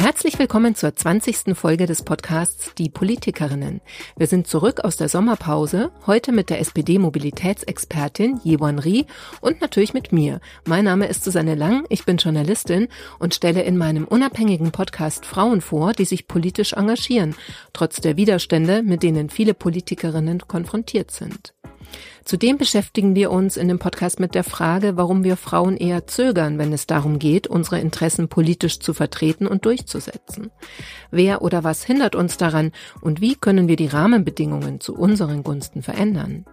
Herzlich willkommen zur 20. Folge des Podcasts Die Politikerinnen. Wir sind zurück aus der Sommerpause, heute mit der SPD-Mobilitätsexpertin Yewon Ri und natürlich mit mir. Mein Name ist Susanne Lang, ich bin Journalistin und stelle in meinem unabhängigen Podcast Frauen vor, die sich politisch engagieren, trotz der Widerstände, mit denen viele Politikerinnen konfrontiert sind. Zudem beschäftigen wir uns in dem Podcast mit der Frage, warum wir Frauen eher zögern, wenn es darum geht, unsere Interessen politisch zu vertreten und durchzusetzen. Wer oder was hindert uns daran und wie können wir die Rahmenbedingungen zu unseren Gunsten verändern?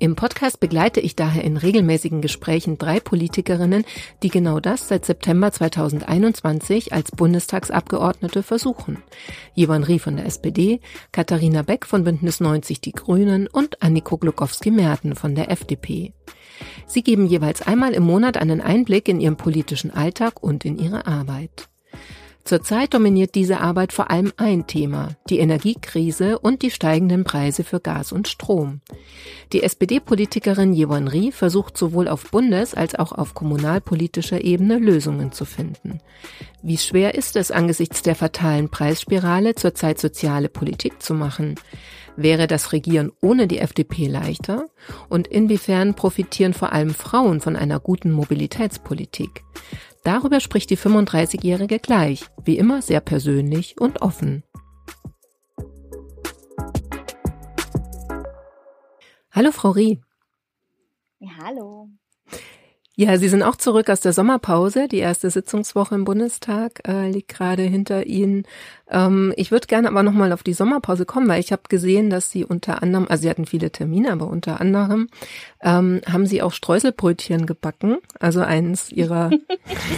Im Podcast begleite ich daher in regelmäßigen Gesprächen drei Politikerinnen, die genau das seit September 2021 als Bundestagsabgeordnete versuchen. Jewan Rie von der SPD, Katharina Beck von Bündnis 90 Die Grünen und Anniko Glukowski-Merten von der FDP. Sie geben jeweils einmal im Monat einen Einblick in ihren politischen Alltag und in ihre Arbeit. Zurzeit dominiert diese Arbeit vor allem ein Thema, die Energiekrise und die steigenden Preise für Gas und Strom. Die SPD-Politikerin Jewon Rie versucht sowohl auf Bundes- als auch auf kommunalpolitischer Ebene Lösungen zu finden. Wie schwer ist es angesichts der fatalen Preisspirale zurzeit soziale Politik zu machen? Wäre das Regieren ohne die FDP leichter? Und inwiefern profitieren vor allem Frauen von einer guten Mobilitätspolitik? Darüber spricht die 35-Jährige gleich, wie immer sehr persönlich und offen. Hallo, Frau Rie. Ja, hallo. Ja, Sie sind auch zurück aus der Sommerpause. Die erste Sitzungswoche im Bundestag äh, liegt gerade hinter Ihnen. Ähm, ich würde gerne aber nochmal auf die Sommerpause kommen, weil ich habe gesehen, dass Sie unter anderem, also Sie hatten viele Termine, aber unter anderem ähm, haben Sie auch Streuselbrötchen gebacken. Also eines Ihrer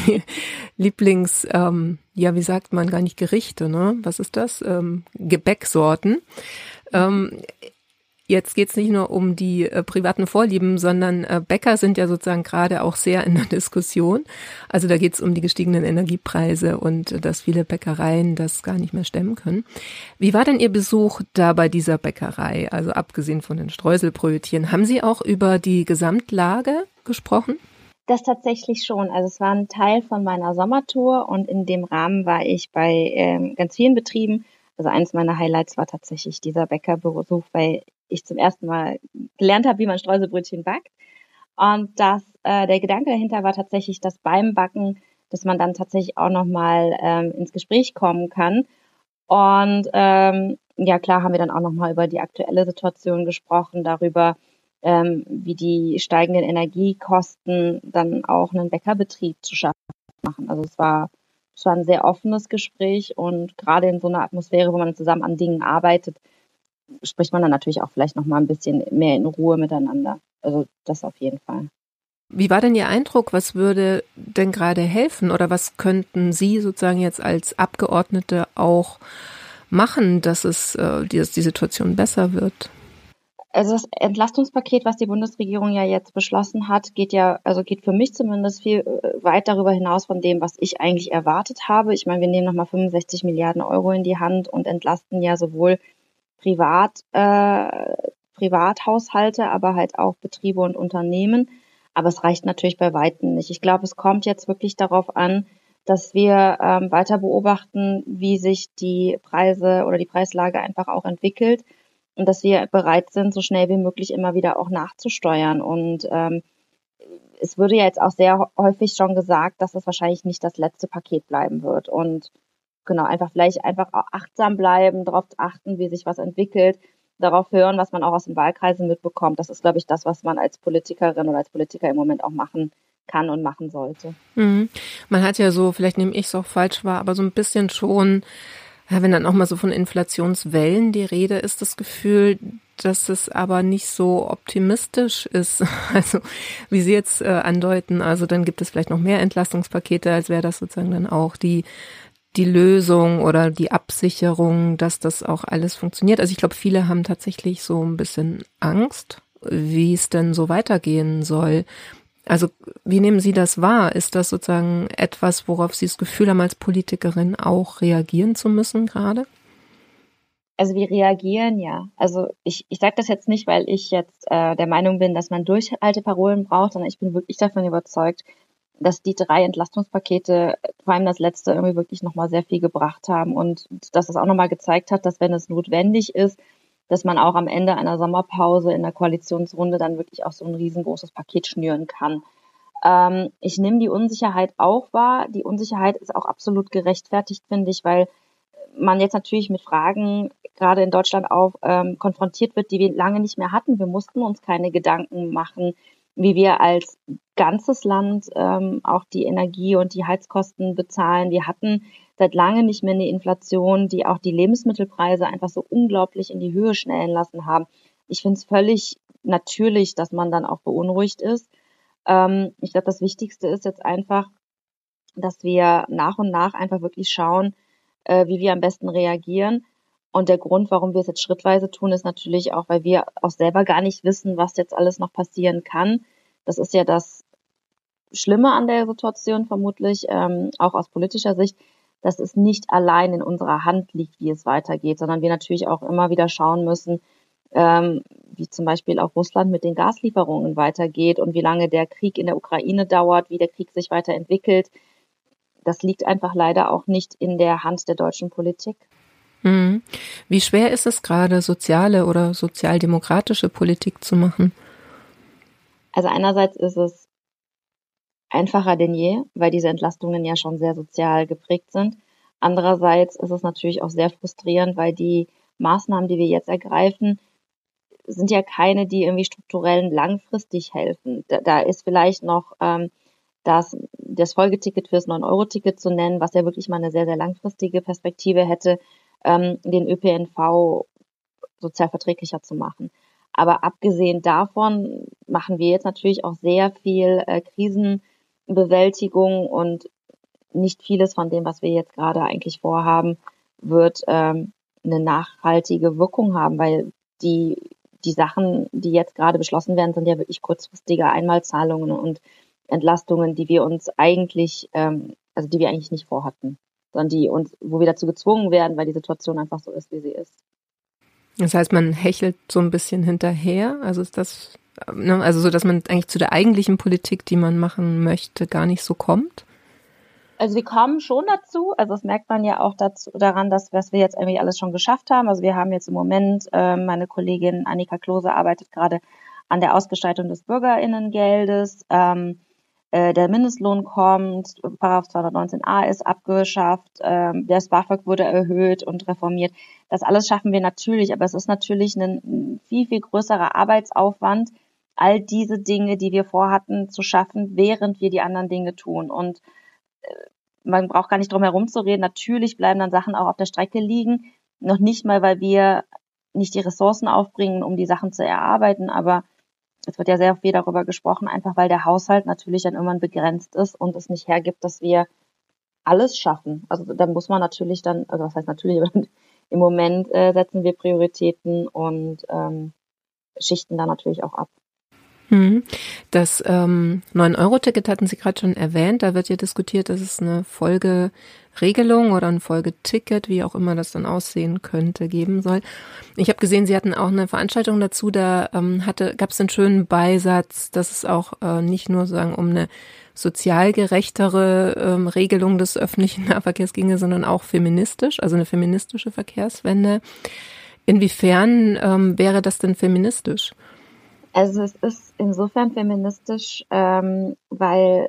Lieblings, ähm, ja, wie sagt man, gar nicht Gerichte, ne? Was ist das? Ähm, Gebäcksorten. Jetzt geht es nicht nur um die äh, privaten Vorlieben, sondern äh, Bäcker sind ja sozusagen gerade auch sehr in der Diskussion. Also da geht es um die gestiegenen Energiepreise und äh, dass viele Bäckereien das gar nicht mehr stemmen können. Wie war denn Ihr Besuch da bei dieser Bäckerei? Also abgesehen von den Streuselbrötchen, haben Sie auch über die Gesamtlage gesprochen? Das tatsächlich schon. Also es war ein Teil von meiner Sommertour und in dem Rahmen war ich bei ähm, ganz vielen Betrieben. Also eines meiner Highlights war tatsächlich dieser Bäckerbesuch, weil ich zum ersten Mal gelernt habe, wie man Streuselbrötchen backt. Und das, äh, der Gedanke dahinter war tatsächlich, dass beim Backen, dass man dann tatsächlich auch nochmal ähm, ins Gespräch kommen kann. Und ähm, ja, klar haben wir dann auch nochmal über die aktuelle Situation gesprochen, darüber, ähm, wie die steigenden Energiekosten dann auch einen Bäckerbetrieb zu schaffen machen. Also es war, es war ein sehr offenes Gespräch und gerade in so einer Atmosphäre, wo man zusammen an Dingen arbeitet, spricht man dann natürlich auch vielleicht noch mal ein bisschen mehr in Ruhe miteinander. Also das auf jeden Fall. Wie war denn Ihr Eindruck? Was würde denn gerade helfen oder was könnten Sie sozusagen jetzt als Abgeordnete auch machen, dass es äh, die, dass die Situation besser wird? Also das Entlastungspaket, was die Bundesregierung ja jetzt beschlossen hat, geht ja, also geht für mich zumindest viel äh, weit darüber hinaus von dem, was ich eigentlich erwartet habe. Ich meine, wir nehmen nochmal 65 Milliarden Euro in die Hand und entlasten ja sowohl Privat, äh, Privathaushalte, aber halt auch Betriebe und Unternehmen. Aber es reicht natürlich bei Weitem nicht. Ich glaube, es kommt jetzt wirklich darauf an, dass wir ähm, weiter beobachten, wie sich die Preise oder die Preislage einfach auch entwickelt und dass wir bereit sind, so schnell wie möglich immer wieder auch nachzusteuern. Und ähm, es würde ja jetzt auch sehr häufig schon gesagt, dass es wahrscheinlich nicht das letzte Paket bleiben wird. Und genau, einfach vielleicht einfach achtsam bleiben, darauf achten, wie sich was entwickelt, darauf hören, was man auch aus den Wahlkreisen mitbekommt. Das ist, glaube ich, das, was man als Politikerin oder als Politiker im Moment auch machen kann und machen sollte. Mhm. Man hat ja so, vielleicht nehme ich es auch falsch wahr, aber so ein bisschen schon, wenn dann auch mal so von Inflationswellen die Rede ist, das Gefühl, dass es aber nicht so optimistisch ist. Also wie Sie jetzt äh, andeuten, also dann gibt es vielleicht noch mehr Entlastungspakete, als wäre das sozusagen dann auch die die Lösung oder die Absicherung, dass das auch alles funktioniert. Also ich glaube, viele haben tatsächlich so ein bisschen Angst, wie es denn so weitergehen soll. Also wie nehmen Sie das wahr? Ist das sozusagen etwas, worauf Sie das Gefühl haben, als Politikerin auch reagieren zu müssen gerade? Also wir reagieren ja. Also ich, ich sage das jetzt nicht, weil ich jetzt äh, der Meinung bin, dass man Durchhalteparolen braucht, sondern ich bin wirklich davon überzeugt, dass die drei Entlastungspakete, vor allem das letzte, irgendwie wirklich nochmal sehr viel gebracht haben und dass es auch nochmal gezeigt hat, dass wenn es notwendig ist, dass man auch am Ende einer Sommerpause in der Koalitionsrunde dann wirklich auch so ein riesengroßes Paket schnüren kann. Ähm, ich nehme die Unsicherheit auch wahr. Die Unsicherheit ist auch absolut gerechtfertigt, finde ich, weil man jetzt natürlich mit Fragen gerade in Deutschland auch ähm, konfrontiert wird, die wir lange nicht mehr hatten. Wir mussten uns keine Gedanken machen, wie wir als ganzes Land ähm, auch die Energie und die Heizkosten bezahlen. Wir hatten seit lange nicht mehr eine Inflation, die auch die Lebensmittelpreise einfach so unglaublich in die Höhe schnellen lassen haben. Ich finde es völlig natürlich, dass man dann auch beunruhigt ist. Ähm, ich glaube, das Wichtigste ist jetzt einfach, dass wir nach und nach einfach wirklich schauen, äh, wie wir am besten reagieren. Und der Grund, warum wir es jetzt schrittweise tun, ist natürlich auch, weil wir auch selber gar nicht wissen, was jetzt alles noch passieren kann. Das ist ja das Schlimme an der Situation vermutlich, ähm, auch aus politischer Sicht, dass es nicht allein in unserer Hand liegt, wie es weitergeht, sondern wir natürlich auch immer wieder schauen müssen, ähm, wie zum Beispiel auch Russland mit den Gaslieferungen weitergeht und wie lange der Krieg in der Ukraine dauert, wie der Krieg sich weiterentwickelt. Das liegt einfach leider auch nicht in der Hand der deutschen Politik. Mhm. Wie schwer ist es gerade, soziale oder sozialdemokratische Politik zu machen? Also einerseits ist es einfacher denn je, weil diese Entlastungen ja schon sehr sozial geprägt sind. Andererseits ist es natürlich auch sehr frustrierend, weil die Maßnahmen, die wir jetzt ergreifen, sind ja keine, die irgendwie strukturell langfristig helfen. Da, da ist vielleicht noch ähm, das, das Folgeticket fürs 9-Euro-Ticket zu nennen, was ja wirklich mal eine sehr, sehr langfristige Perspektive hätte, ähm, den ÖPNV sozial verträglicher zu machen. Aber abgesehen davon machen wir jetzt natürlich auch sehr viel äh, Krisenbewältigung und nicht vieles von dem, was wir jetzt gerade eigentlich vorhaben, wird ähm, eine nachhaltige Wirkung haben, weil die, die Sachen, die jetzt gerade beschlossen werden, sind ja wirklich kurzfristige Einmalzahlungen und Entlastungen, die wir uns eigentlich, ähm, also die wir eigentlich nicht vorhatten, sondern die uns, wo wir dazu gezwungen werden, weil die Situation einfach so ist, wie sie ist. Das heißt, man hechelt so ein bisschen hinterher. Also ist das, ne, also so, dass man eigentlich zu der eigentlichen Politik, die man machen möchte, gar nicht so kommt? Also wir kommen schon dazu. Also das merkt man ja auch dazu, daran, dass was wir jetzt irgendwie alles schon geschafft haben. Also wir haben jetzt im Moment, äh, meine Kollegin Annika Klose arbeitet gerade an der Ausgestaltung des Bürgerinnengeldes. Ähm, äh, der Mindestlohn kommt, Paragraph 219a ist abgeschafft, ähm, der BAföG wurde erhöht und reformiert. Das alles schaffen wir natürlich, aber es ist natürlich ein viel, viel größerer Arbeitsaufwand, all diese Dinge, die wir vorhatten, zu schaffen, während wir die anderen Dinge tun. Und äh, man braucht gar nicht drum herum zu reden. Natürlich bleiben dann Sachen auch auf der Strecke liegen. Noch nicht mal, weil wir nicht die Ressourcen aufbringen, um die Sachen zu erarbeiten, aber es wird ja sehr viel darüber gesprochen, einfach weil der Haushalt natürlich dann irgendwann begrenzt ist und es nicht hergibt, dass wir alles schaffen. Also da muss man natürlich dann, also was heißt natürlich, im Moment äh, setzen wir Prioritäten und ähm, schichten da natürlich auch ab. Mhm. Das ähm, 9-Euro-Ticket hatten Sie gerade schon erwähnt. Da wird ja diskutiert, dass es eine Folgeregelung oder ein Folgeticket, wie auch immer das dann aussehen könnte, geben soll. Ich habe gesehen, Sie hatten auch eine Veranstaltung dazu. Da ähm, gab es einen schönen Beisatz, dass es auch äh, nicht nur sagen um eine sozial gerechtere ähm, Regelung des öffentlichen Nahverkehrs ginge, sondern auch feministisch, also eine feministische Verkehrswende. Inwiefern ähm, wäre das denn feministisch? Also es ist insofern feministisch, ähm, weil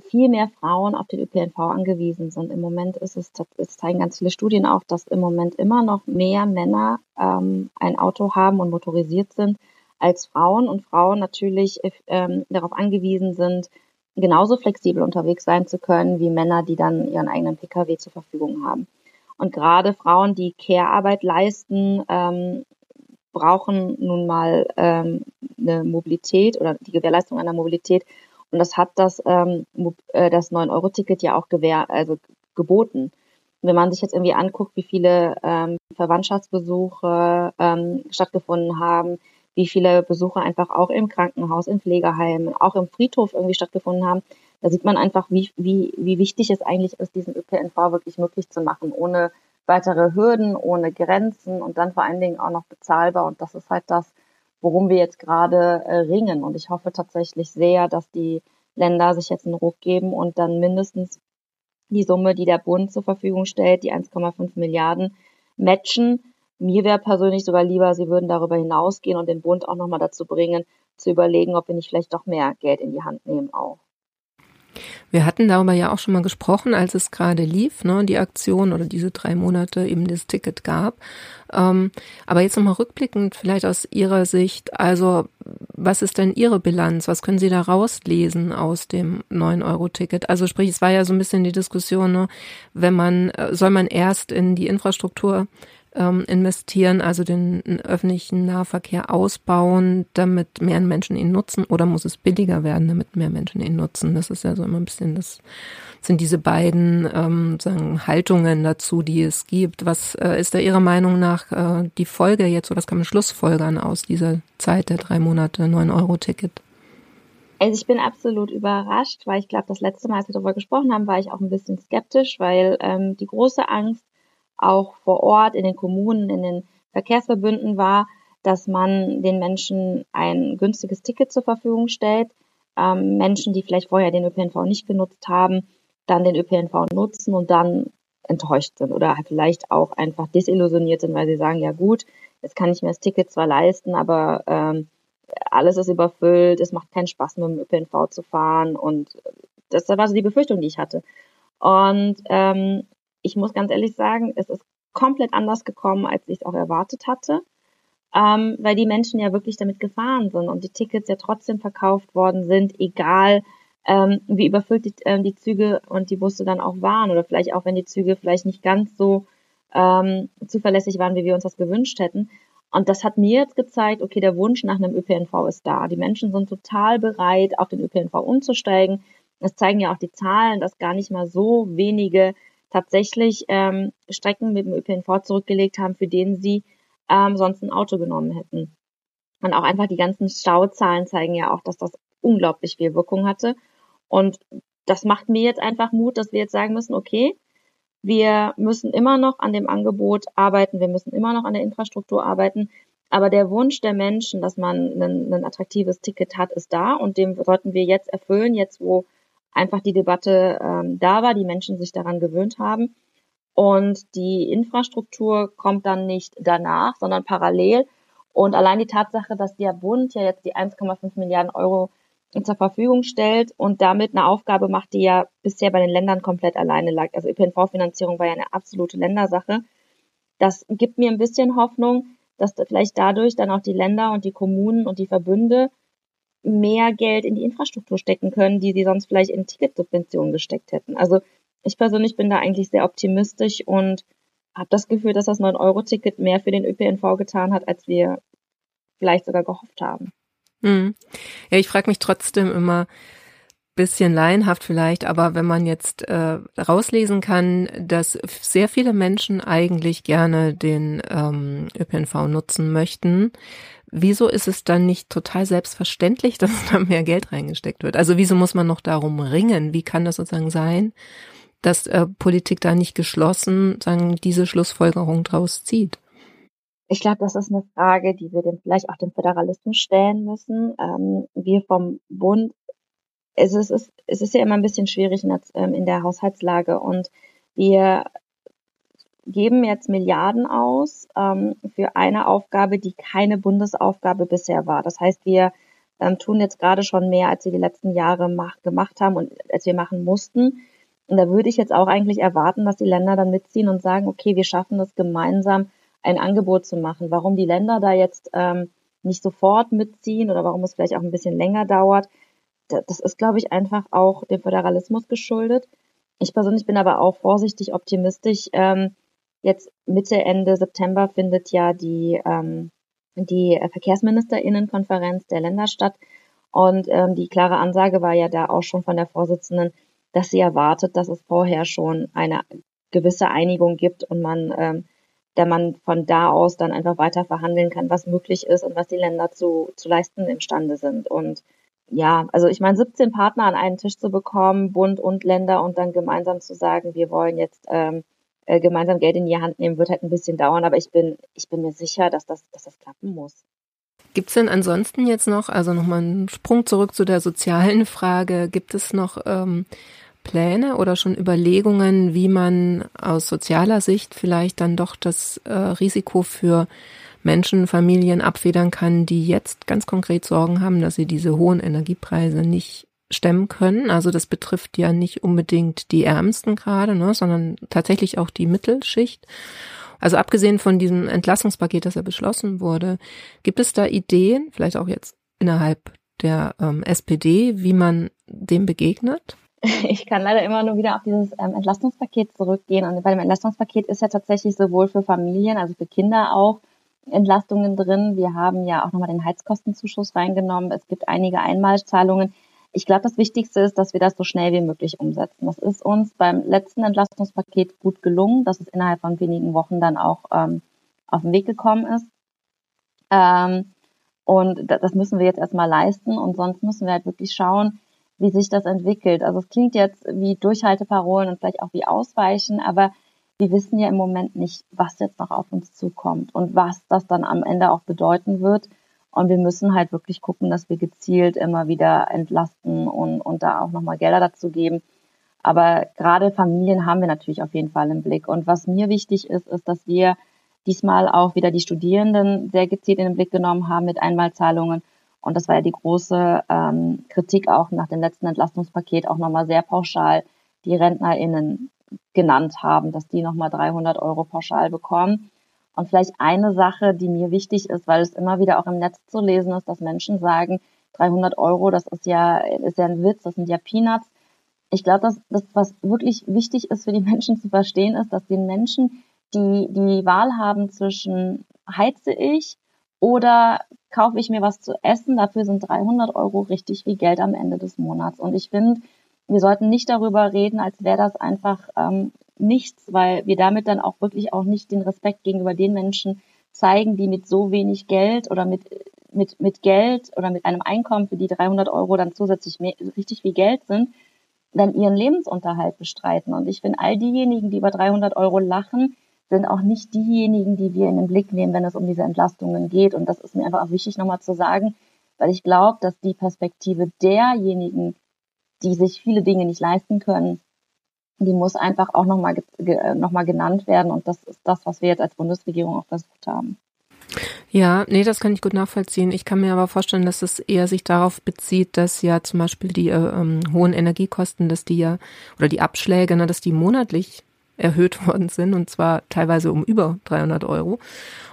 viel mehr Frauen auf den ÖPNV angewiesen sind. Im Moment ist es, es zeigen ganz viele Studien auch, dass im Moment immer noch mehr Männer ähm, ein Auto haben und motorisiert sind als Frauen und Frauen natürlich ähm, darauf angewiesen sind, genauso flexibel unterwegs sein zu können wie Männer, die dann ihren eigenen Pkw zur Verfügung haben. Und gerade Frauen, die Care-Arbeit leisten, ähm, brauchen nun mal ähm, eine Mobilität oder die Gewährleistung einer Mobilität. Und das hat das, ähm, äh, das 9-Euro-Ticket ja auch gewähr, also geboten. wenn man sich jetzt irgendwie anguckt, wie viele ähm, Verwandtschaftsbesuche ähm, stattgefunden haben, wie viele Besuche einfach auch im Krankenhaus, im Pflegeheim, auch im Friedhof irgendwie stattgefunden haben, da sieht man einfach, wie, wie, wie wichtig es eigentlich ist, diesen ÖPNV wirklich möglich zu machen, ohne weitere Hürden, ohne Grenzen und dann vor allen Dingen auch noch bezahlbar. Und das ist halt das, worum wir jetzt gerade äh, ringen. Und ich hoffe tatsächlich sehr, dass die Länder sich jetzt einen Ruck geben und dann mindestens die Summe, die der Bund zur Verfügung stellt, die 1,5 Milliarden, matchen. Mir wäre persönlich sogar lieber, sie würden darüber hinausgehen und den Bund auch nochmal dazu bringen, zu überlegen, ob wir nicht vielleicht doch mehr Geld in die Hand nehmen auch. Wir hatten darüber ja auch schon mal gesprochen, als es gerade lief, ne, die Aktion oder diese drei Monate eben das Ticket gab. Ähm, aber jetzt nochmal rückblickend, vielleicht aus Ihrer Sicht, also was ist denn Ihre Bilanz? Was können Sie da rauslesen aus dem 9-Euro-Ticket? Also sprich, es war ja so ein bisschen die Diskussion, ne, wenn man, äh, soll man erst in die Infrastruktur ähm, investieren, also den öffentlichen Nahverkehr ausbauen, damit mehr Menschen ihn nutzen, oder muss es billiger werden, damit mehr Menschen ihn nutzen? Das ist ja so immer ein bisschen, das sind diese beiden ähm, sagen, Haltungen dazu, die es gibt. Was äh, ist da Ihrer Meinung nach äh, die Folge jetzt, oder was kann man schlussfolgern aus dieser Zeit der drei Monate 9-Euro-Ticket? Also ich bin absolut überrascht, weil ich glaube, das letzte Mal, als wir darüber gesprochen haben, war ich auch ein bisschen skeptisch, weil ähm, die große Angst auch vor Ort in den Kommunen, in den Verkehrsverbünden war, dass man den Menschen ein günstiges Ticket zur Verfügung stellt. Ähm, Menschen, die vielleicht vorher den ÖPNV nicht genutzt haben, dann den ÖPNV nutzen und dann enttäuscht sind oder vielleicht auch einfach desillusioniert sind, weil sie sagen, ja gut, jetzt kann ich mir das Ticket zwar leisten, aber ähm, alles ist überfüllt, es macht keinen Spaß mit dem ÖPNV zu fahren und das war so die Befürchtung, die ich hatte. Und ähm, ich muss ganz ehrlich sagen, es ist komplett anders gekommen, als ich es auch erwartet hatte, ähm, weil die Menschen ja wirklich damit gefahren sind und die Tickets ja trotzdem verkauft worden sind, egal ähm, wie überfüllt die, äh, die Züge und die Busse dann auch waren oder vielleicht auch, wenn die Züge vielleicht nicht ganz so ähm, zuverlässig waren, wie wir uns das gewünscht hätten. Und das hat mir jetzt gezeigt, okay, der Wunsch nach einem ÖPNV ist da. Die Menschen sind total bereit, auf den ÖPNV umzusteigen. Das zeigen ja auch die Zahlen, dass gar nicht mal so wenige tatsächlich ähm, Strecken mit dem ÖPNV zurückgelegt haben, für denen sie ähm, sonst ein Auto genommen hätten. Und auch einfach die ganzen Stauzahlen zeigen ja auch, dass das unglaublich viel Wirkung hatte. Und das macht mir jetzt einfach Mut, dass wir jetzt sagen müssen, okay, wir müssen immer noch an dem Angebot arbeiten, wir müssen immer noch an der Infrastruktur arbeiten. Aber der Wunsch der Menschen, dass man ein, ein attraktives Ticket hat, ist da und dem sollten wir jetzt erfüllen, jetzt wo einfach die Debatte ähm, da war, die Menschen sich daran gewöhnt haben. Und die Infrastruktur kommt dann nicht danach, sondern parallel. Und allein die Tatsache, dass der Bund ja jetzt die 1,5 Milliarden Euro zur Verfügung stellt und damit eine Aufgabe macht, die ja bisher bei den Ländern komplett alleine lag. Also ÖPNV-Finanzierung war ja eine absolute Ländersache. Das gibt mir ein bisschen Hoffnung, dass vielleicht dadurch dann auch die Länder und die Kommunen und die Verbünde mehr Geld in die Infrastruktur stecken können, die sie sonst vielleicht in Ticketsubventionen gesteckt hätten. Also ich persönlich bin da eigentlich sehr optimistisch und habe das Gefühl, dass das 9-Euro-Ticket mehr für den ÖPNV getan hat, als wir vielleicht sogar gehofft haben. Hm. Ja, ich frage mich trotzdem immer, bisschen laienhaft vielleicht, aber wenn man jetzt äh, rauslesen kann, dass sehr viele Menschen eigentlich gerne den ähm, ÖPNV nutzen möchten, wieso ist es dann nicht total selbstverständlich, dass da mehr Geld reingesteckt wird? Also wieso muss man noch darum ringen? Wie kann das sozusagen sein, dass äh, Politik da nicht geschlossen sagen, diese Schlussfolgerung draus zieht? Ich glaube, das ist eine Frage, die wir dem vielleicht auch dem Föderalismus stellen müssen. Ähm, wir vom Bund es ist, es ist ja immer ein bisschen schwierig in der, ähm, in der Haushaltslage und wir geben jetzt Milliarden aus ähm, für eine Aufgabe, die keine Bundesaufgabe bisher war. Das heißt, wir ähm, tun jetzt gerade schon mehr, als wir die letzten Jahre mach, gemacht haben und als wir machen mussten. Und da würde ich jetzt auch eigentlich erwarten, dass die Länder dann mitziehen und sagen, okay, wir schaffen das gemeinsam, ein Angebot zu machen. Warum die Länder da jetzt ähm, nicht sofort mitziehen oder warum es vielleicht auch ein bisschen länger dauert, das ist, glaube ich, einfach auch dem Föderalismus geschuldet. Ich persönlich bin aber auch vorsichtig optimistisch. Ähm, jetzt Mitte, Ende September findet ja die, ähm, die Verkehrsministerinnenkonferenz der Länder statt. Und ähm, die klare Ansage war ja da auch schon von der Vorsitzenden, dass sie erwartet, dass es vorher schon eine gewisse Einigung gibt und man, ähm, der man von da aus dann einfach weiter verhandeln kann, was möglich ist und was die Länder zu, zu leisten imstande sind. Und ja, also ich meine, 17 Partner an einen Tisch zu bekommen, Bund und Länder und dann gemeinsam zu sagen, wir wollen jetzt ähm, äh, gemeinsam Geld in die Hand nehmen, wird halt ein bisschen dauern, aber ich bin, ich bin mir sicher, dass das, dass das klappen muss. Gibt es denn ansonsten jetzt noch, also nochmal einen Sprung zurück zu der sozialen Frage, gibt es noch ähm, Pläne oder schon Überlegungen, wie man aus sozialer Sicht vielleicht dann doch das äh, Risiko für Menschen, Familien abfedern kann, die jetzt ganz konkret Sorgen haben, dass sie diese hohen Energiepreise nicht stemmen können. Also das betrifft ja nicht unbedingt die Ärmsten gerade, ne, sondern tatsächlich auch die Mittelschicht. Also abgesehen von diesem Entlassungspaket, das ja beschlossen wurde, gibt es da Ideen, vielleicht auch jetzt innerhalb der ähm, SPD, wie man dem begegnet? Ich kann leider immer nur wieder auf dieses ähm, Entlastungspaket zurückgehen. Und bei dem Entlastungspaket ist ja tatsächlich sowohl für Familien, also für Kinder auch, Entlastungen drin. Wir haben ja auch nochmal den Heizkostenzuschuss reingenommen. Es gibt einige Einmalzahlungen. Ich glaube, das Wichtigste ist, dass wir das so schnell wie möglich umsetzen. Das ist uns beim letzten Entlastungspaket gut gelungen, dass es innerhalb von wenigen Wochen dann auch ähm, auf den Weg gekommen ist. Ähm, und das müssen wir jetzt erstmal leisten und sonst müssen wir halt wirklich schauen, wie sich das entwickelt. Also es klingt jetzt wie Durchhalteparolen und vielleicht auch wie Ausweichen, aber wir wissen ja im Moment nicht, was jetzt noch auf uns zukommt und was das dann am Ende auch bedeuten wird. Und wir müssen halt wirklich gucken, dass wir gezielt immer wieder entlasten und, und da auch nochmal Gelder dazu geben. Aber gerade Familien haben wir natürlich auf jeden Fall im Blick. Und was mir wichtig ist, ist, dass wir diesmal auch wieder die Studierenden sehr gezielt in den Blick genommen haben mit Einmalzahlungen. Und das war ja die große ähm, Kritik auch nach dem letzten Entlastungspaket auch nochmal sehr pauschal die RentnerInnen genannt haben, dass die nochmal 300 Euro pauschal bekommen. Und vielleicht eine Sache, die mir wichtig ist, weil es immer wieder auch im Netz zu lesen ist, dass Menschen sagen, 300 Euro, das ist ja, ist ja ein Witz, das sind ja Peanuts. Ich glaube, dass das, was wirklich wichtig ist für die Menschen zu verstehen, ist, dass den Menschen, die die Wahl haben zwischen heize ich oder kaufe ich mir was zu essen, dafür sind 300 Euro richtig viel Geld am Ende des Monats. Und ich finde, wir sollten nicht darüber reden, als wäre das einfach ähm, nichts, weil wir damit dann auch wirklich auch nicht den Respekt gegenüber den Menschen zeigen, die mit so wenig Geld oder mit, mit, mit Geld oder mit einem Einkommen, für die 300 Euro dann zusätzlich mehr, richtig viel Geld sind, dann ihren Lebensunterhalt bestreiten. Und ich finde, all diejenigen, die über 300 Euro lachen, sind auch nicht diejenigen, die wir in den Blick nehmen, wenn es um diese Entlastungen geht. Und das ist mir einfach auch wichtig nochmal zu sagen, weil ich glaube, dass die Perspektive derjenigen, die sich viele Dinge nicht leisten können, die muss einfach auch nochmal noch mal genannt werden. Und das ist das, was wir jetzt als Bundesregierung auch versucht haben. Ja, nee, das kann ich gut nachvollziehen. Ich kann mir aber vorstellen, dass es eher sich darauf bezieht, dass ja zum Beispiel die äh, ähm, hohen Energiekosten, dass die ja, oder die Abschläge, ne, dass die monatlich erhöht worden sind und zwar teilweise um über 300 Euro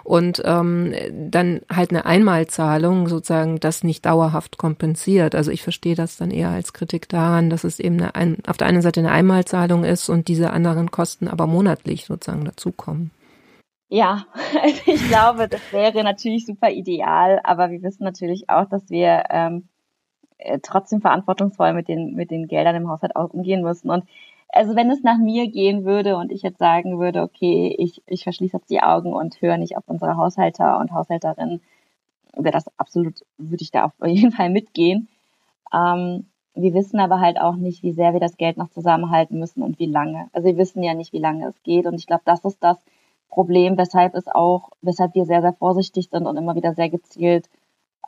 und ähm, dann halt eine Einmalzahlung sozusagen das nicht dauerhaft kompensiert. Also ich verstehe das dann eher als Kritik daran, dass es eben eine, ein, auf der einen Seite eine Einmalzahlung ist und diese anderen Kosten aber monatlich sozusagen dazukommen. Ja, also ich glaube, das wäre natürlich super ideal, aber wir wissen natürlich auch, dass wir ähm, äh, trotzdem verantwortungsvoll mit den, mit den Geldern im Haushalt auch umgehen müssen. Und also wenn es nach mir gehen würde und ich jetzt sagen würde, okay, ich, ich verschließe jetzt die Augen und höre nicht auf unsere Haushalter und Haushälterinnen, wäre das absolut, würde ich da auf jeden Fall mitgehen. Ähm, wir wissen aber halt auch nicht, wie sehr wir das Geld noch zusammenhalten müssen und wie lange. Also wir wissen ja nicht, wie lange es geht. Und ich glaube, das ist das Problem, weshalb es auch, weshalb wir sehr, sehr vorsichtig sind und immer wieder sehr gezielt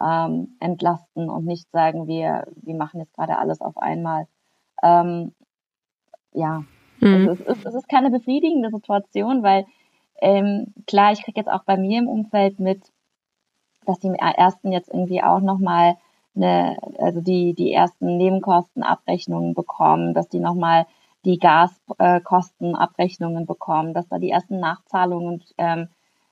ähm, entlasten und nicht sagen, wir, wir machen jetzt gerade alles auf einmal. Ähm, ja, mhm. also es, ist, es ist keine befriedigende Situation, weil ähm, klar, ich kriege jetzt auch bei mir im Umfeld mit, dass die ersten jetzt irgendwie auch nochmal eine, also die, die ersten Nebenkostenabrechnungen bekommen, dass die nochmal die Gaskostenabrechnungen bekommen, dass da die ersten Nachzahlungen ähm,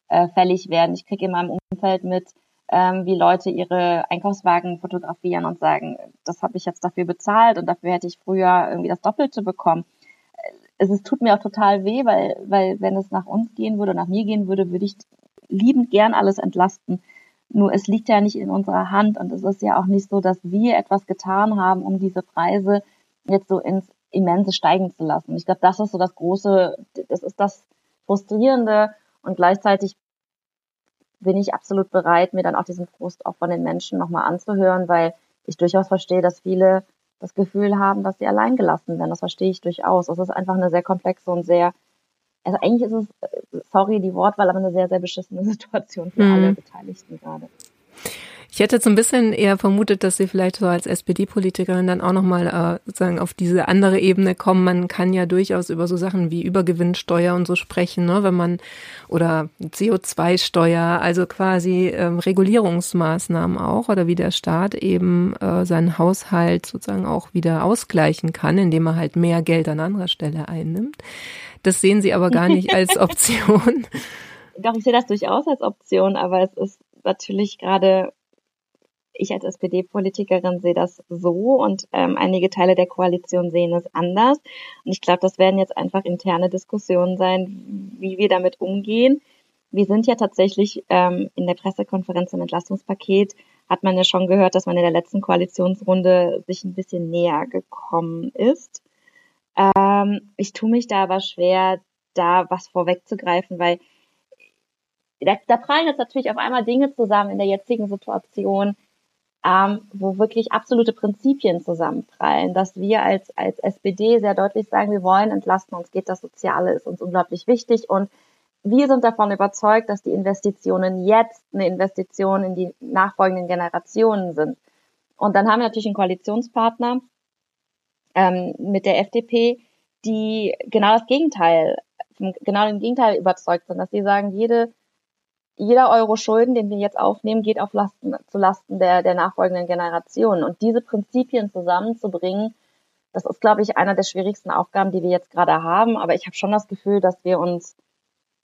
äh, fällig werden. Ich kriege in meinem Umfeld mit, ähm, wie Leute ihre Einkaufswagen fotografieren und sagen, das habe ich jetzt dafür bezahlt und dafür hätte ich früher irgendwie das Doppelte bekommen. Es, es tut mir auch total weh, weil, weil wenn es nach uns gehen würde, nach mir gehen würde, würde ich liebend gern alles entlasten. Nur es liegt ja nicht in unserer Hand und es ist ja auch nicht so, dass wir etwas getan haben, um diese Preise jetzt so ins Immense steigen zu lassen. Ich glaube, das ist so das große, das ist das Frustrierende und gleichzeitig bin ich absolut bereit, mir dann auch diesen Frust auch von den Menschen nochmal anzuhören, weil ich durchaus verstehe, dass viele das Gefühl haben, dass sie allein gelassen werden. Das verstehe ich durchaus. Es ist einfach eine sehr komplexe und sehr, also eigentlich ist es, sorry die Wortwahl, aber eine sehr, sehr beschissene Situation für mhm. alle Beteiligten gerade. Ich hätte so ein bisschen eher vermutet, dass Sie vielleicht so als SPD-Politikerin dann auch nochmal äh, sozusagen auf diese andere Ebene kommen. Man kann ja durchaus über so Sachen wie Übergewinnsteuer und so sprechen, ne? wenn man oder CO2-Steuer, also quasi ähm, Regulierungsmaßnahmen auch oder wie der Staat eben äh, seinen Haushalt sozusagen auch wieder ausgleichen kann, indem er halt mehr Geld an anderer Stelle einnimmt. Das sehen Sie aber gar nicht als Option. Doch, ich sehe das durchaus als Option, aber es ist natürlich gerade ich als SPD-Politikerin sehe das so und ähm, einige Teile der Koalition sehen es anders. Und ich glaube, das werden jetzt einfach interne Diskussionen sein, wie wir damit umgehen. Wir sind ja tatsächlich ähm, in der Pressekonferenz im Entlastungspaket, hat man ja schon gehört, dass man in der letzten Koalitionsrunde sich ein bisschen näher gekommen ist. Ähm, ich tue mich da aber schwer, da was vorwegzugreifen, weil da, da prallen jetzt natürlich auf einmal Dinge zusammen in der jetzigen Situation, ähm, wo wirklich absolute Prinzipien zusammenprallen, dass wir als, als SPD sehr deutlich sagen, wir wollen entlasten, uns geht das Soziale, ist uns unglaublich wichtig und wir sind davon überzeugt, dass die Investitionen jetzt eine Investition in die nachfolgenden Generationen sind. Und dann haben wir natürlich einen Koalitionspartner ähm, mit der FDP, die genau das Gegenteil, genau dem Gegenteil überzeugt sind, dass sie sagen, jede jeder Euro Schulden, den wir jetzt aufnehmen, geht auf Lasten, zu Lasten der, der nachfolgenden Generationen. Und diese Prinzipien zusammenzubringen, das ist, glaube ich, einer der schwierigsten Aufgaben, die wir jetzt gerade haben. Aber ich habe schon das Gefühl, dass wir uns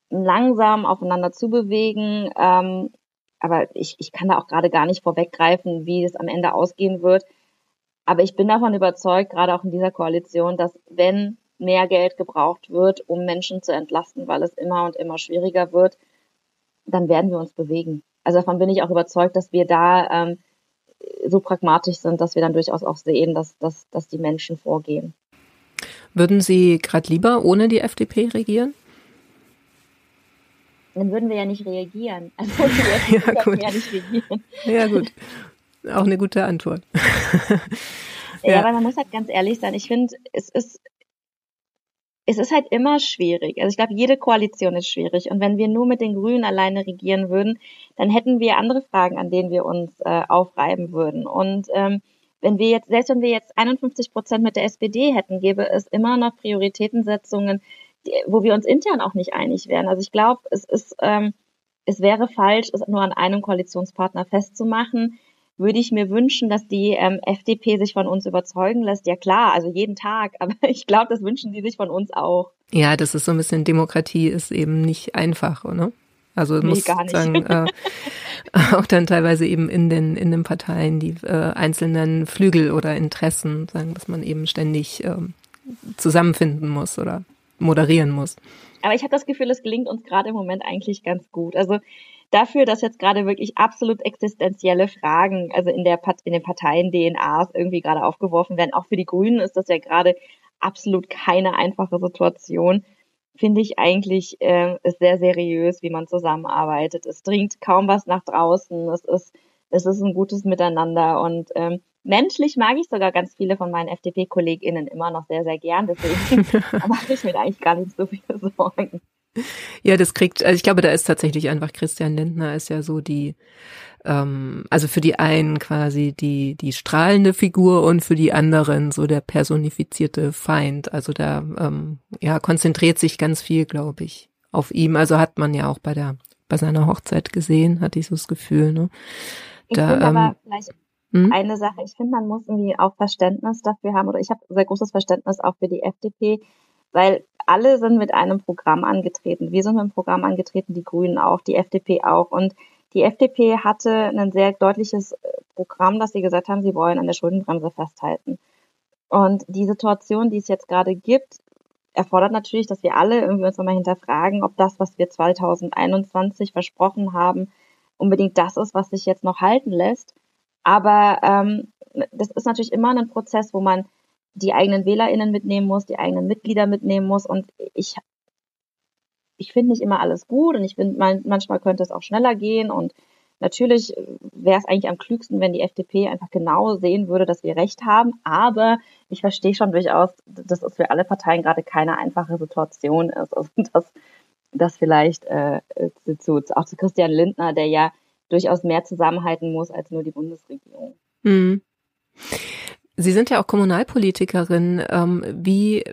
langsam aufeinander zubewegen. Ähm, aber ich, ich kann da auch gerade gar nicht vorweggreifen, wie es am Ende ausgehen wird. Aber ich bin davon überzeugt, gerade auch in dieser Koalition, dass wenn mehr Geld gebraucht wird, um Menschen zu entlasten, weil es immer und immer schwieriger wird, dann werden wir uns bewegen. Also davon bin ich auch überzeugt, dass wir da ähm, so pragmatisch sind, dass wir dann durchaus auch sehen, dass, dass, dass die Menschen vorgehen. Würden Sie gerade lieber ohne die FDP regieren? Dann würden wir ja nicht reagieren. Also ja, gut. ja nicht regieren. Ja, gut. Auch eine gute Antwort. ja, ja, aber man muss halt ganz ehrlich sein. Ich finde, es ist es ist halt immer schwierig. Also ich glaube, jede Koalition ist schwierig. Und wenn wir nur mit den Grünen alleine regieren würden, dann hätten wir andere Fragen, an denen wir uns äh, aufreiben würden. Und ähm, wenn wir jetzt, selbst wenn wir jetzt 51 Prozent mit der SPD hätten, gäbe es immer noch Prioritätensetzungen, die, wo wir uns intern auch nicht einig wären. Also ich glaube, es ist, ähm, es wäre falsch, es nur an einem Koalitionspartner festzumachen würde ich mir wünschen, dass die ähm, FDP sich von uns überzeugen lässt. Ja klar, also jeden Tag, aber ich glaube, das wünschen die sich von uns auch. Ja, das ist so ein bisschen Demokratie ist eben nicht einfach, oder? Also nee, muss sagen, äh, auch dann teilweise eben in den in den Parteien die äh, einzelnen Flügel oder Interessen sagen, dass man eben ständig äh, zusammenfinden muss oder moderieren muss. Aber ich habe das Gefühl, es gelingt uns gerade im Moment eigentlich ganz gut. Also dafür, dass jetzt gerade wirklich absolut existenzielle Fragen, also in der in den Parteien DNAs irgendwie gerade aufgeworfen werden. Auch für die Grünen ist das ja gerade absolut keine einfache Situation. Finde ich eigentlich äh, ist sehr seriös, wie man zusammenarbeitet. Es dringt kaum was nach draußen. Es ist es ist ein gutes Miteinander und ähm, menschlich mag ich sogar ganz viele von meinen FDP-KollegInnen immer noch sehr, sehr gern. Deswegen mache ich mir eigentlich gar nicht so viele Sorgen. Ja, das kriegt, also ich glaube, da ist tatsächlich einfach Christian Lindner ist ja so die, ähm, also für die einen quasi die, die strahlende Figur und für die anderen so der personifizierte Feind. Also da, ähm, ja, konzentriert sich ganz viel, glaube ich, auf ihm. Also hat man ja auch bei der, bei seiner Hochzeit gesehen, hatte ich so das Gefühl, ne? Ich da, ähm, aber vielleicht hm? eine Sache, ich finde, man muss irgendwie auch Verständnis dafür haben, oder ich habe sehr großes Verständnis auch für die FDP, weil alle sind mit einem Programm angetreten. Wir sind mit einem Programm angetreten, die Grünen auch, die FDP auch. Und die FDP hatte ein sehr deutliches äh, Programm, dass sie gesagt haben, sie wollen an der Schuldenbremse festhalten. Und die Situation, die es jetzt gerade gibt, erfordert natürlich, dass wir alle irgendwie uns nochmal hinterfragen, ob das, was wir 2021 versprochen haben, unbedingt das ist, was sich jetzt noch halten lässt. Aber ähm, das ist natürlich immer ein Prozess, wo man die eigenen WählerInnen mitnehmen muss, die eigenen Mitglieder mitnehmen muss. Und ich, ich finde nicht immer alles gut und ich finde, man, manchmal könnte es auch schneller gehen. Und natürlich wäre es eigentlich am klügsten, wenn die FDP einfach genau sehen würde, dass wir recht haben. Aber ich verstehe schon durchaus, dass es für alle Parteien gerade keine einfache Situation ist. Also dass, dass vielleicht äh, zu, auch zu Christian Lindner, der ja durchaus mehr zusammenhalten muss als nur die Bundesregierung. Hm. Sie sind ja auch Kommunalpolitikerin. Ähm, wie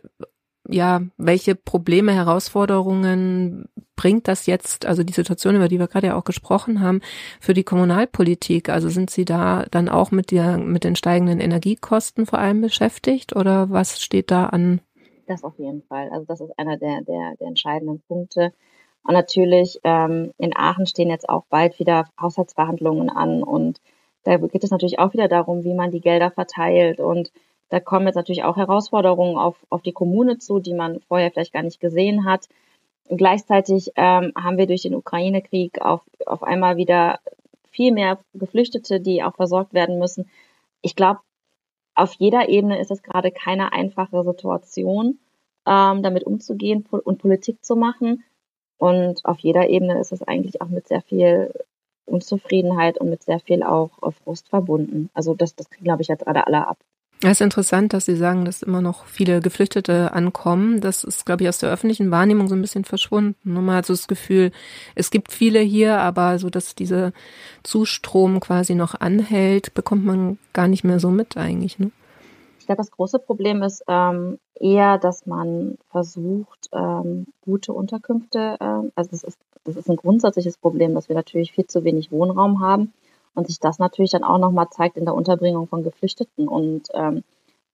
ja, welche Probleme, Herausforderungen bringt das jetzt, also die Situation, über die wir gerade ja auch gesprochen haben, für die Kommunalpolitik? Also sind Sie da dann auch mit der, mit den steigenden Energiekosten vor allem beschäftigt oder was steht da an? Das auf jeden Fall. Also das ist einer der, der, der entscheidenden Punkte. Und natürlich, ähm, in Aachen stehen jetzt auch bald wieder Haushaltsverhandlungen an und da geht es natürlich auch wieder darum, wie man die Gelder verteilt und da kommen jetzt natürlich auch Herausforderungen auf, auf die Kommune zu, die man vorher vielleicht gar nicht gesehen hat. Und gleichzeitig ähm, haben wir durch den Ukraine-Krieg auf, auf einmal wieder viel mehr Geflüchtete, die auch versorgt werden müssen. Ich glaube, auf jeder Ebene ist es gerade keine einfache Situation, ähm, damit umzugehen und Politik zu machen. Und auf jeder Ebene ist es eigentlich auch mit sehr viel Unzufriedenheit und mit sehr viel auch Frust verbunden. Also das, das kriegen, glaube ich, jetzt gerade alle ab. Es ist interessant, dass Sie sagen, dass immer noch viele Geflüchtete ankommen. Das ist, glaube ich, aus der öffentlichen Wahrnehmung so ein bisschen verschwunden. Man hat so das Gefühl, es gibt viele hier, aber so, dass dieser Zustrom quasi noch anhält, bekommt man gar nicht mehr so mit eigentlich. Ne? Glaube, das große Problem ist ähm, eher, dass man versucht, ähm, gute Unterkünfte, äh, also das ist, das ist ein grundsätzliches Problem, dass wir natürlich viel zu wenig Wohnraum haben und sich das natürlich dann auch nochmal zeigt in der Unterbringung von Geflüchteten. Und ähm,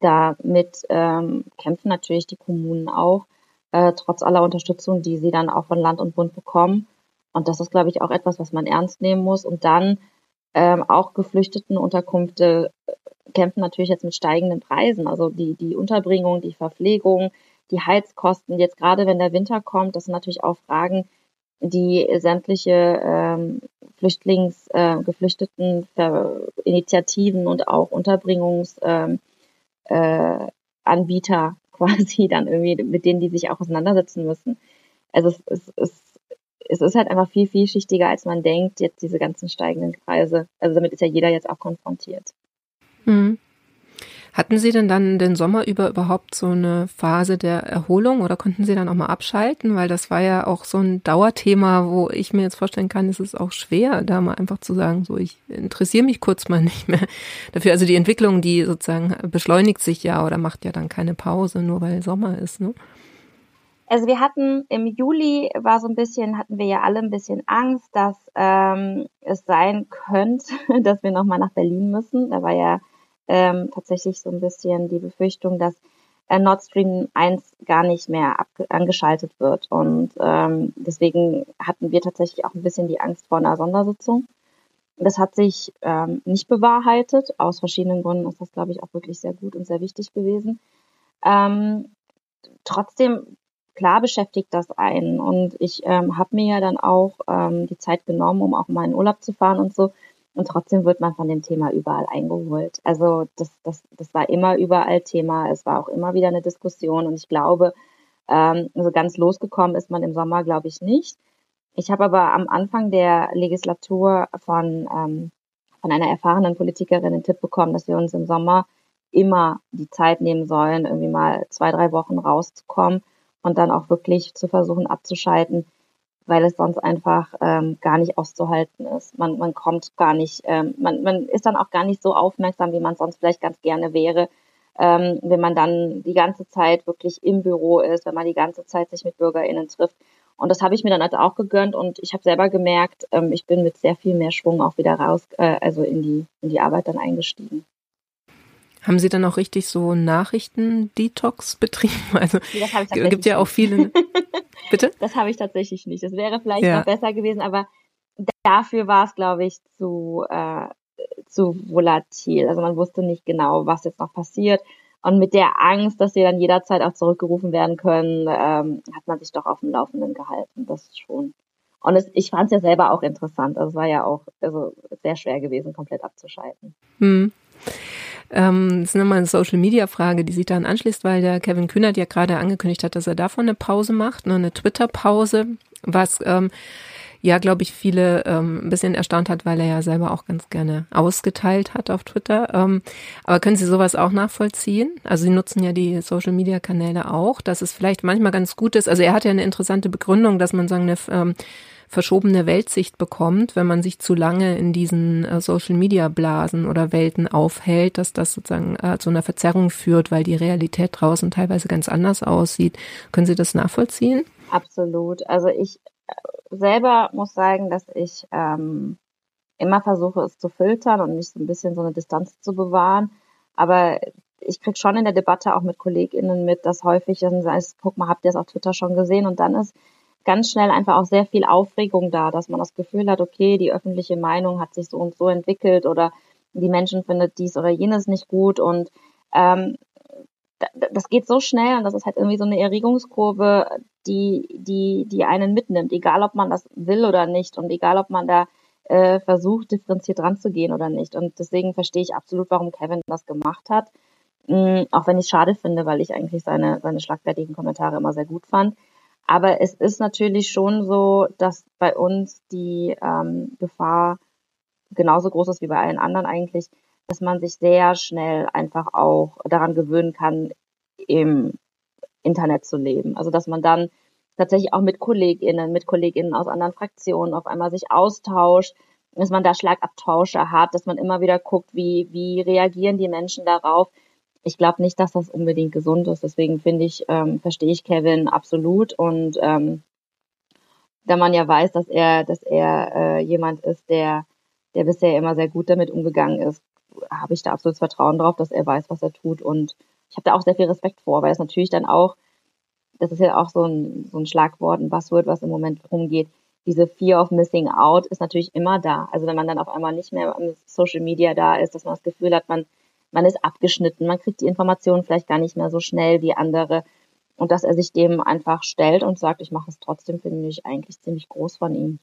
damit ähm, kämpfen natürlich die Kommunen auch, äh, trotz aller Unterstützung, die sie dann auch von Land und Bund bekommen. Und das ist, glaube ich, auch etwas, was man ernst nehmen muss. Und dann ähm, auch Geflüchtetenunterkünfte äh, kämpfen natürlich jetzt mit steigenden Preisen. Also die, die Unterbringung, die Verpflegung, die Heizkosten. Jetzt gerade, wenn der Winter kommt, das sind natürlich auch Fragen, die sämtliche ähm, Flüchtlings, äh, Geflüchteten Initiativen und auch Unterbringungsanbieter ähm, äh, quasi dann irgendwie, mit denen die sich auch auseinandersetzen müssen. Also es, es, es, es ist halt einfach viel vielschichtiger, als man denkt, jetzt diese ganzen steigenden Preise. Also damit ist ja jeder jetzt auch konfrontiert. Mhm. Hatten Sie denn dann den Sommer über überhaupt so eine Phase der Erholung oder konnten Sie dann auch mal abschalten? Weil das war ja auch so ein Dauerthema, wo ich mir jetzt vorstellen kann, es ist auch schwer, da mal einfach zu sagen, so ich interessiere mich kurz mal nicht mehr dafür. Also die Entwicklung, die sozusagen beschleunigt sich ja oder macht ja dann keine Pause, nur weil Sommer ist, ne? Also wir hatten im Juli war so ein bisschen, hatten wir ja alle ein bisschen Angst, dass ähm, es sein könnte, dass wir nochmal nach Berlin müssen. Da war ja ähm, tatsächlich so ein bisschen die Befürchtung, dass äh, Nord Stream 1 gar nicht mehr angeschaltet wird. Und ähm, deswegen hatten wir tatsächlich auch ein bisschen die Angst vor einer Sondersitzung. Das hat sich ähm, nicht bewahrheitet. Aus verschiedenen Gründen ist das, glaube ich, auch wirklich sehr gut und sehr wichtig gewesen. Ähm, trotzdem, klar beschäftigt das einen. Und ich ähm, habe mir ja dann auch ähm, die Zeit genommen, um auch mal in Urlaub zu fahren und so. Und trotzdem wird man von dem Thema überall eingeholt. Also das, das, das war immer überall Thema. Es war auch immer wieder eine Diskussion. Und ich glaube, ähm, so ganz losgekommen ist man im Sommer, glaube ich, nicht. Ich habe aber am Anfang der Legislatur von, ähm, von einer erfahrenen Politikerin den Tipp bekommen, dass wir uns im Sommer immer die Zeit nehmen sollen, irgendwie mal zwei, drei Wochen rauszukommen und dann auch wirklich zu versuchen abzuschalten, weil es sonst einfach ähm, gar nicht auszuhalten ist. Man, man kommt gar nicht, ähm, man, man ist dann auch gar nicht so aufmerksam, wie man sonst vielleicht ganz gerne wäre, ähm, wenn man dann die ganze Zeit wirklich im Büro ist, wenn man die ganze Zeit sich mit BürgerInnen trifft. Und das habe ich mir dann also auch gegönnt und ich habe selber gemerkt, ähm, ich bin mit sehr viel mehr Schwung auch wieder raus, äh, also in die, in die Arbeit dann eingestiegen. Haben Sie dann auch richtig so Nachrichten-Detox betrieben? Also es gibt ja auch viele. Bitte? Das habe ich tatsächlich nicht. Das wäre vielleicht ja. noch besser gewesen, aber dafür war es, glaube ich, zu, äh, zu volatil. Also man wusste nicht genau, was jetzt noch passiert. Und mit der Angst, dass sie dann jederzeit auch zurückgerufen werden können, ähm, hat man sich doch auf dem Laufenden gehalten. Das schon. Und es, ich fand es ja selber auch interessant. Also es war ja auch also sehr schwer gewesen, komplett abzuschalten. Hm. Ähm, das ist nochmal eine Social-Media-Frage, die sich daran anschließt, weil der Kevin Kühnert ja gerade angekündigt hat, dass er davon eine Pause macht, ne, eine Twitter-Pause, was ähm, ja, glaube ich, viele ähm, ein bisschen erstaunt hat, weil er ja selber auch ganz gerne ausgeteilt hat auf Twitter. Ähm, aber können Sie sowas auch nachvollziehen? Also Sie nutzen ja die Social-Media-Kanäle auch, dass es vielleicht manchmal ganz gut ist. Also er hat ja eine interessante Begründung, dass man sagen, eine ähm, verschobene Weltsicht bekommt, wenn man sich zu lange in diesen äh, Social-Media-Blasen oder Welten aufhält, dass das sozusagen äh, zu einer Verzerrung führt, weil die Realität draußen teilweise ganz anders aussieht. Können Sie das nachvollziehen? Absolut. Also ich äh, selber muss sagen, dass ich ähm, immer versuche, es zu filtern und mich so ein bisschen so eine Distanz zu bewahren. Aber ich krieg schon in der Debatte auch mit KollegInnen mit, dass häufig dann heißt, guck mal, habt ihr es auf Twitter schon gesehen? Und dann ist ganz schnell einfach auch sehr viel Aufregung da, dass man das Gefühl hat, okay, die öffentliche Meinung hat sich so und so entwickelt oder die Menschen findet dies oder jenes nicht gut und ähm, das geht so schnell und das ist halt irgendwie so eine Erregungskurve, die, die, die einen mitnimmt, egal ob man das will oder nicht und egal ob man da äh, versucht, differenziert ranzugehen oder nicht. Und deswegen verstehe ich absolut, warum Kevin das gemacht hat. Mhm, auch wenn ich es schade finde, weil ich eigentlich seine, seine schlagfertigen Kommentare immer sehr gut fand. Aber es ist natürlich schon so, dass bei uns die ähm, Gefahr genauso groß ist wie bei allen anderen eigentlich, dass man sich sehr schnell einfach auch daran gewöhnen kann, im Internet zu leben. Also dass man dann tatsächlich auch mit KollegInnen, mit KollegInnen aus anderen Fraktionen auf einmal sich austauscht, dass man da Schlagabtausche hat, dass man immer wieder guckt, wie, wie reagieren die Menschen darauf. Ich glaube nicht, dass das unbedingt gesund ist. Deswegen finde ich, ähm, verstehe ich Kevin absolut. Und ähm, da man ja weiß, dass er, dass er äh, jemand ist, der, der bisher immer sehr gut damit umgegangen ist, habe ich da absolutes Vertrauen drauf, dass er weiß, was er tut. Und ich habe da auch sehr viel Respekt vor, weil es natürlich dann auch, das ist ja auch so ein, so ein Schlagwort, ein Buzzword, was im Moment rumgeht. Diese Fear of Missing Out ist natürlich immer da. Also wenn man dann auf einmal nicht mehr im Social Media da ist, dass man das Gefühl hat, man, man ist abgeschnitten, man kriegt die Informationen vielleicht gar nicht mehr so schnell wie andere. Und dass er sich dem einfach stellt und sagt, ich mache es trotzdem, finde ich eigentlich ziemlich groß von ihm.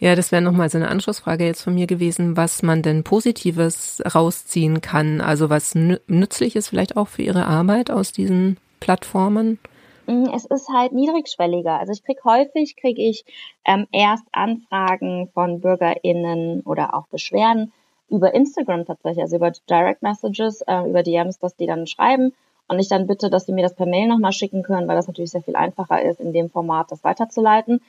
Ja, das wäre nochmal so eine Anschlussfrage jetzt von mir gewesen, was man denn Positives rausziehen kann, also was nützlich ist vielleicht auch für Ihre Arbeit aus diesen Plattformen. Mm, es ist halt niedrigschwelliger. Also ich krieg häufig, kriege ich ähm, erst Anfragen von BürgerInnen oder auch Beschwerden über Instagram tatsächlich, also über Direct Messages, äh, über DMs, dass die dann schreiben und ich dann bitte, dass sie mir das per Mail nochmal schicken können, weil das natürlich sehr viel einfacher ist, in dem Format das weiterzuleiten.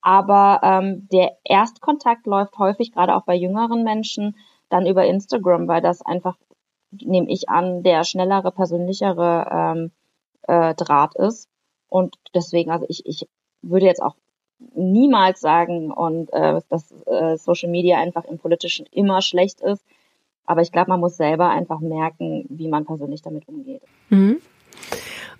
Aber ähm, der Erstkontakt läuft häufig, gerade auch bei jüngeren Menschen, dann über Instagram, weil das einfach, nehme ich an, der schnellere, persönlichere ähm, äh, Draht ist. Und deswegen, also ich, ich würde jetzt auch niemals sagen, und äh, dass äh, Social Media einfach im Politischen immer schlecht ist. Aber ich glaube, man muss selber einfach merken, wie man persönlich damit umgeht. Mhm.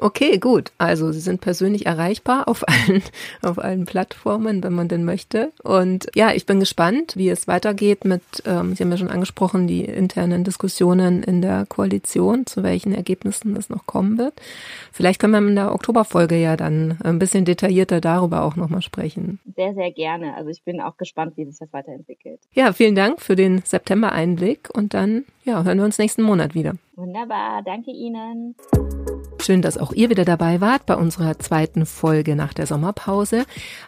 Okay, gut. Also Sie sind persönlich erreichbar auf allen, auf allen Plattformen, wenn man denn möchte. Und ja, ich bin gespannt, wie es weitergeht mit, ähm, Sie haben ja schon angesprochen, die internen Diskussionen in der Koalition, zu welchen Ergebnissen es noch kommen wird. Vielleicht können wir in der Oktoberfolge ja dann ein bisschen detaillierter darüber auch nochmal sprechen. Sehr, sehr gerne. Also ich bin auch gespannt, wie sich das weiterentwickelt. Ja, vielen Dank für den September-Einblick und dann ja, hören wir uns nächsten Monat wieder. Wunderbar, danke Ihnen. Schön, dass auch ihr wieder dabei wart bei unserer zweiten Folge nach der Sommerpause.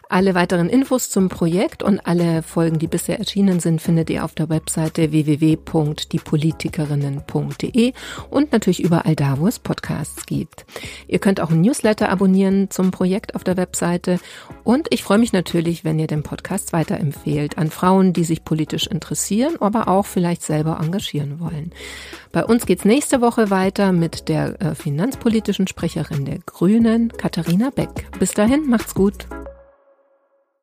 Alle weiteren Infos zum Projekt und alle Folgen, die bisher erschienen sind, findet ihr auf der Webseite www.diepolitikerinnen.de und natürlich überall da, wo es Podcasts gibt. Ihr könnt auch ein Newsletter abonnieren zum Projekt auf der Webseite und ich freue mich natürlich, wenn ihr den Podcast weiterempfehlt an Frauen, die sich politisch interessieren, aber auch vielleicht selber engagieren wollen. Bei uns geht's nächste Woche weiter mit der äh, finanzpolitischen Sprecherin der Grünen, Katharina Beck. Bis dahin, macht's gut.